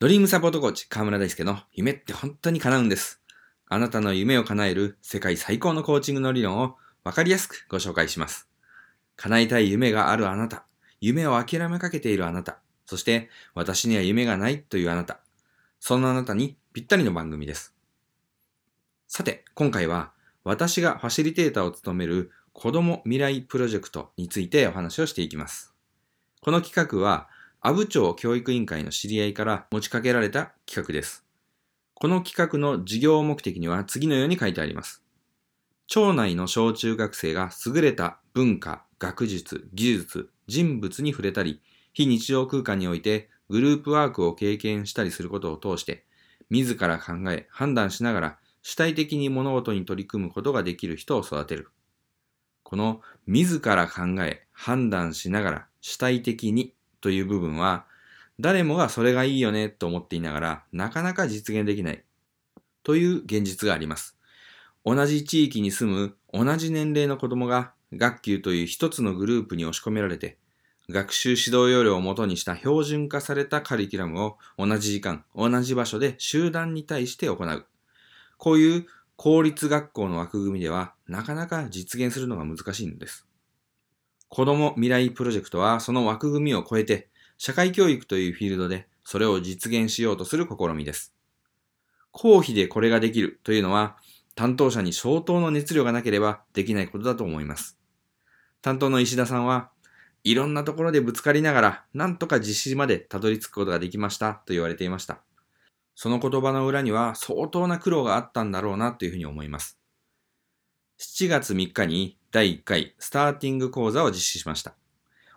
ドリームサポートコーチ河村大輔の夢って本当に叶うんです。あなたの夢を叶える世界最高のコーチングの理論をわかりやすくご紹介します。叶えたい夢があるあなた、夢を諦めかけているあなた、そして私には夢がないというあなた、そんなあなたにぴったりの番組です。さて、今回は私がファシリテーターを務める子供未来プロジェクトについてお話をしていきます。この企画は阿武町教育委員会の知り合いから持ちかけられた企画です。この企画の事業目的には次のように書いてあります。町内の小中学生が優れた文化、学術、技術、人物に触れたり、非日常空間においてグループワークを経験したりすることを通して、自ら考え、判断しながら主体的に物事に取り組むことができる人を育てる。この自ら考え、判断しながら主体的にという部分は、誰もがそれがいいよねと思っていながら、なかなか実現できないという現実があります。同じ地域に住む同じ年齢の子供が学級という一つのグループに押し込められて、学習指導要領をもとにした標準化されたカリキュラムを同じ時間、同じ場所で集団に対して行う。こういう公立学校の枠組みではなかなか実現するのが難しいのです。子供未来プロジェクトはその枠組みを超えて社会教育というフィールドでそれを実現しようとする試みです。公費でこれができるというのは担当者に相当の熱量がなければできないことだと思います。担当の石田さんはいろんなところでぶつかりながらなんとか実施までたどり着くことができましたと言われていました。その言葉の裏には相当な苦労があったんだろうなというふうに思います。7月3日に第1回スターティング講座を実施しました。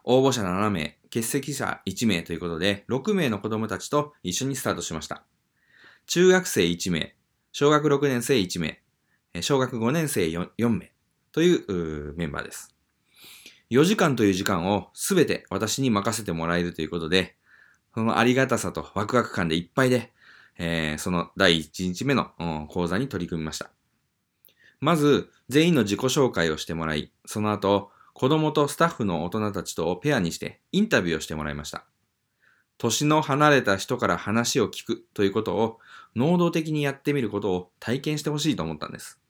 応募者7名、欠席者1名ということで、6名の子供たちと一緒にスタートしました。中学生1名、小学6年生1名、小学5年生 4, 4名というメンバーです。4時間という時間をすべて私に任せてもらえるということで、そのありがたさとワクワク感でいっぱいで、えー、その第1日目の、講座に取り組みました。まず、全員の自己紹介をしてもらい、その後、子供とスタッフの大人たちとペアにしてインタビューをしてもらいました。年の離れた人から話を聞くということを能動的にやってみることを体験してほしいと思ったんです。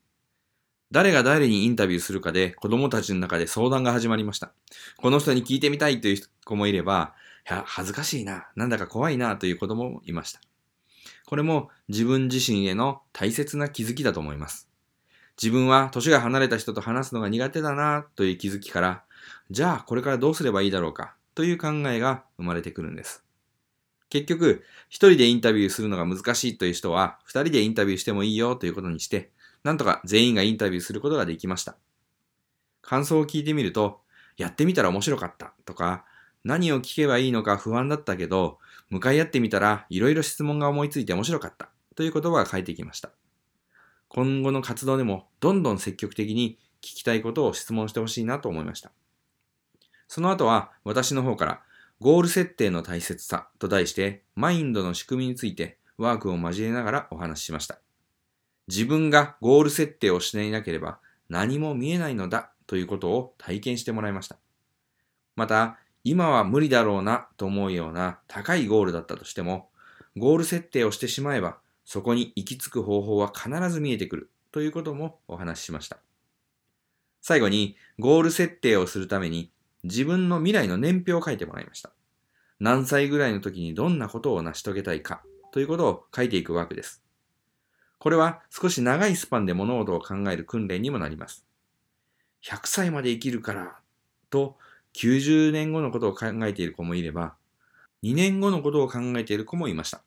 誰が誰にインタビューするかで子供たちの中で相談が始まりました。この人に聞いてみたいという子もいれば、いや、恥ずかしいな、なんだか怖いなという子供もいました。これも自分自身への大切な気づきだと思います。自分は年が離れた人と話すのが苦手だなという気づきから、じゃあこれからどうすればいいだろうかという考えが生まれてくるんです。結局、一人でインタビューするのが難しいという人は、二人でインタビューしてもいいよということにして、なんとか全員がインタビューすることができました。感想を聞いてみると、やってみたら面白かったとか、何を聞けばいいのか不安だったけど、向かい合ってみたらいろいろ質問が思いついて面白かったという言葉が返ってきました。今後の活動でもどんどん積極的に聞きたいことを質問してほしいなと思いました。その後は私の方からゴール設定の大切さと題してマインドの仕組みについてワークを交えながらお話ししました。自分がゴール設定をしていなければ何も見えないのだということを体験してもらいました。また、今は無理だろうなと思うような高いゴールだったとしても、ゴール設定をしてしまえばそこに行き着く方法は必ず見えてくるということもお話ししました。最後に、ゴール設定をするために自分の未来の年表を書いてもらいました。何歳ぐらいの時にどんなことを成し遂げたいかということを書いていくワークです。これは少し長いスパンで物事を考える訓練にもなります。100歳まで生きるからと90年後のことを考えている子もいれば、2年後のことを考えている子もいました。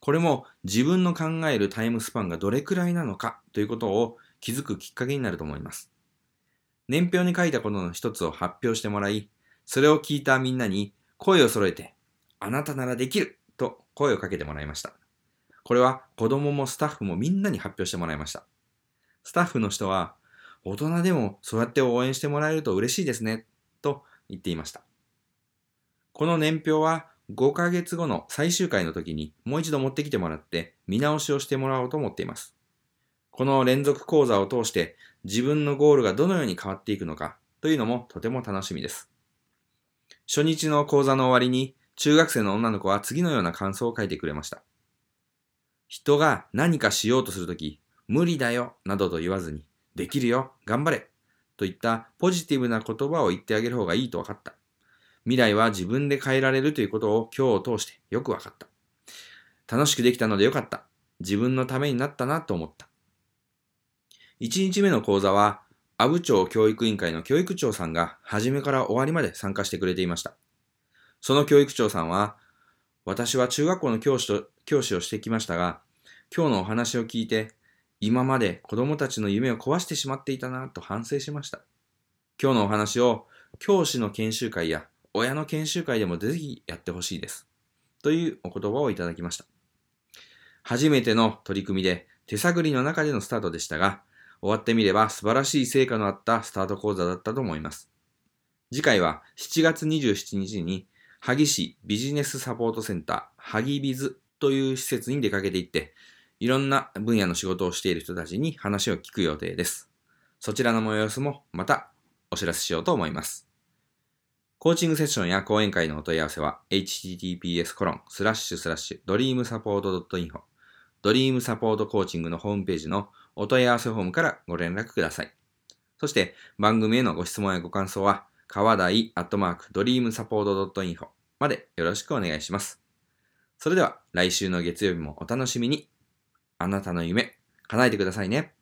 これも自分の考えるタイムスパンがどれくらいなのかということを気づくきっかけになると思います。年表に書いたことの一つを発表してもらい、それを聞いたみんなに声を揃えて、あなたならできると声をかけてもらいました。これは子供もスタッフもみんなに発表してもらいました。スタッフの人は、大人でもそうやって応援してもらえると嬉しいですね、と言っていました。この年表は5ヶ月後の最終回の時にもう一度持ってきてもらって見直しをしてもらおうと思っています。この連続講座を通して自分のゴールがどのように変わっていくのかというのもとても楽しみです。初日の講座の終わりに中学生の女の子は次のような感想を書いてくれました。人が何かしようとするとき、無理だよ、などと言わずに、できるよ、頑張れ、といったポジティブな言葉を言ってあげる方がいいと分かった。未来は自分で変えられるということを今日を通してよく分かった。楽しくできたのでよかった。自分のためになったなと思った。1日目の講座は、阿武町教育委員会の教育長さんが初めから終わりまで参加してくれていました。その教育長さんは、私は中学校の教師と、教師をしてきましたが、今日のお話を聞いて、今まで子供たちの夢を壊してしまっていたなと反省しました。今日のお話を教師の研修会や親の研修会でもぜひやってほしいです。というお言葉をいただきました。初めての取り組みで手探りの中でのスタートでしたが、終わってみれば素晴らしい成果のあったスタート講座だったと思います。次回は7月27日に萩市ビジネスサポートセンター、萩ビズという施設に出かけていって、いろんな分野の仕事をしている人たちに話を聞く予定です。そちらの様子もまたお知らせしようと思います。コーチングセッションや講演会のお問い合わせは https コロンスラッシュスラッシュドリームサポート .info ドリームサポートコーチングのホームページのお問い合わせフォームからご連絡ください。そして番組へのご質問やご感想は川台アットマークドリームサポート .info までよろしくお願いします。それでは来週の月曜日もお楽しみに。あなたの夢、叶えてくださいね。